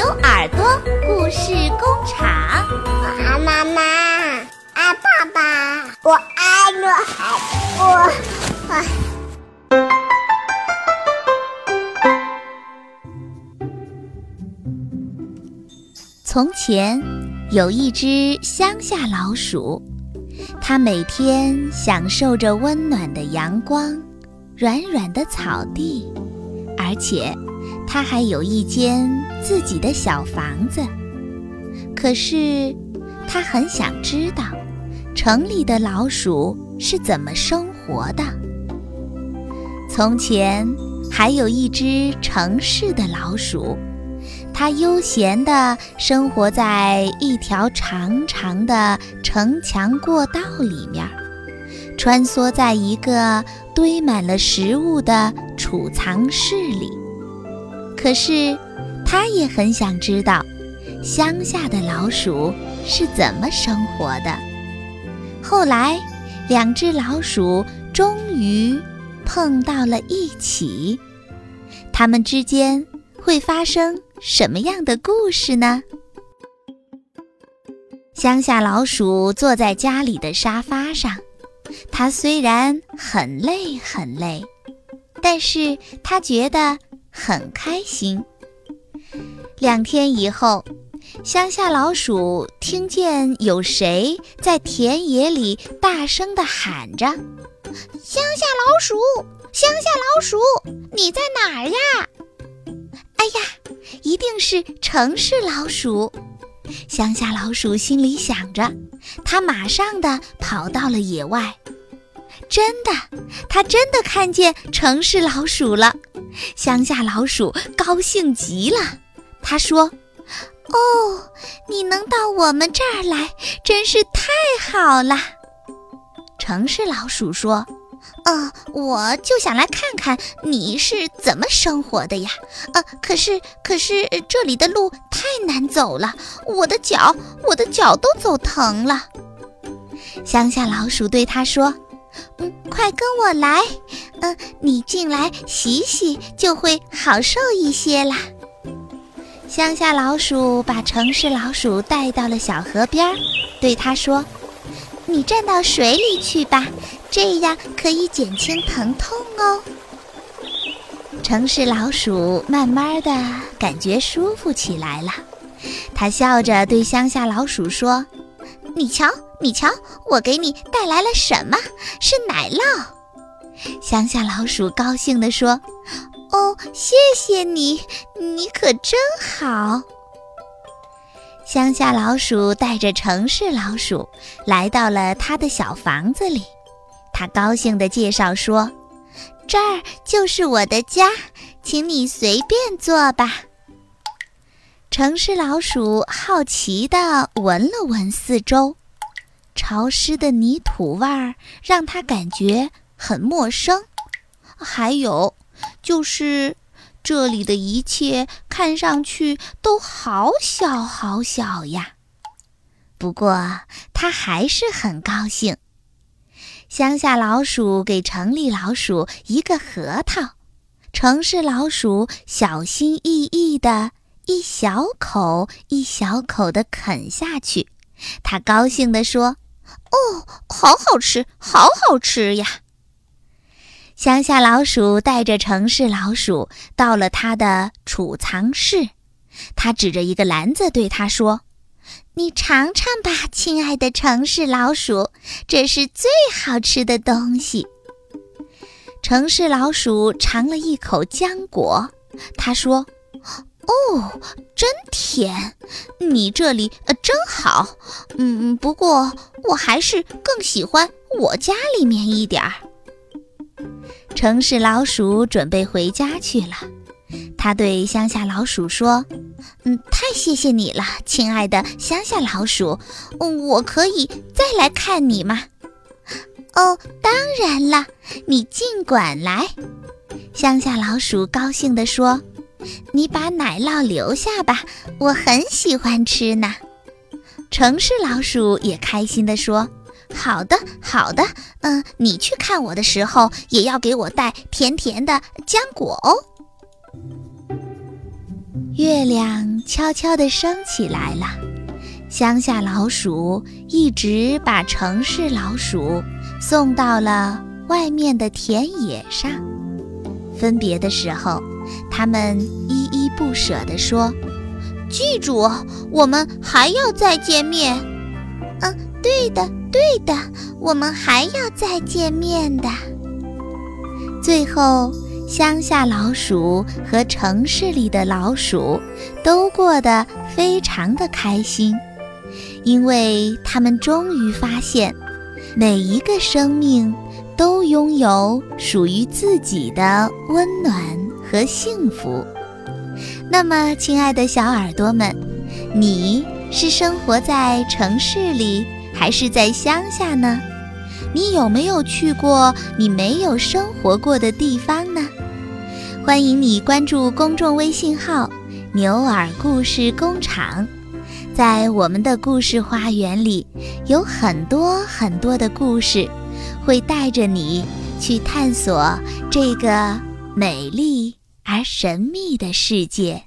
牛耳朵故事工厂，我爱妈妈，爱爸爸，我爱我海我。从前有一只乡下老鼠，它每天享受着温暖的阳光、软软的草地，而且它还有一间自己的小房子。可是，他很想知道城里的老鼠是怎么生活的。从前还有一只城市的老鼠。它悠闲地生活在一条长长的城墙过道里面，穿梭在一个堆满了食物的储藏室里。可是，他也很想知道乡下的老鼠是怎么生活的。后来，两只老鼠终于碰到了一起，它们之间会发生。什么样的故事呢？乡下老鼠坐在家里的沙发上，它虽然很累很累，但是它觉得很开心。两天以后，乡下老鼠听见有谁在田野里大声地喊着：“乡下老鼠，乡下老鼠，你在哪儿呀？”哎呀，一定是城市老鼠！乡下老鼠心里想着，它马上的跑到了野外。真的，它真的看见城市老鼠了。乡下老鼠高兴极了，他说：“哦，你能到我们这儿来，真是太好了。”城市老鼠说。呃，我就想来看看你是怎么生活的呀。呃，可是可是这里的路太难走了，我的脚我的脚都走疼了。乡下老鼠对他说：“嗯，快跟我来，嗯，你进来洗洗就会好受一些啦。”乡下老鼠把城市老鼠带到了小河边，对他说：“你站到水里去吧。”这样可以减轻疼痛哦。城市老鼠慢慢的感觉舒服起来了，它笑着对乡下老鼠说：“你瞧，你瞧，我给你带来了什么？是奶酪。”乡下老鼠高兴地说：“哦，谢谢你，你可真好。”乡下老鼠带着城市老鼠来到了他的小房子里。他高兴地介绍说：“这儿就是我的家，请你随便坐吧。”城市老鼠好奇地闻了闻四周，潮湿的泥土味儿让它感觉很陌生。还有，就是这里的一切看上去都好小好小呀。不过，它还是很高兴。乡下老鼠给城里老鼠一个核桃，城市老鼠小心翼翼地一小口一小口地啃下去。他高兴地说：“哦，好好吃，好好吃呀！”乡下老鼠带着城市老鼠到了他的储藏室，他指着一个篮子对他说。你尝尝吧，亲爱的城市老鼠，这是最好吃的东西。城市老鼠尝了一口浆果，他说：“哦，真甜！你这里呃真好。嗯，不过我还是更喜欢我家里面一点儿。”城市老鼠准备回家去了。他对乡下老鼠说：“嗯，太谢谢你了，亲爱的乡下老鼠。我可以再来看你吗？”“哦，当然了，你尽管来。”乡下老鼠高兴地说：“你把奶酪留下吧，我很喜欢吃呢。”城市老鼠也开心地说：“好的，好的。嗯，你去看我的时候，也要给我带甜甜的浆果哦。”月亮悄悄地升起来了。乡下老鼠一直把城市老鼠送到了外面的田野上。分别的时候，他们依依不舍地说：“记住，我们还要再见面。”“嗯，对的，对的，我们还要再见面的。”最后。乡下老鼠和城市里的老鼠都过得非常的开心，因为他们终于发现，每一个生命都拥有属于自己的温暖和幸福。那么，亲爱的小耳朵们，你是生活在城市里还是在乡下呢？你有没有去过你没有生活过的地方呢？欢迎你关注公众微信号“牛耳故事工厂”。在我们的故事花园里，有很多很多的故事，会带着你去探索这个美丽而神秘的世界。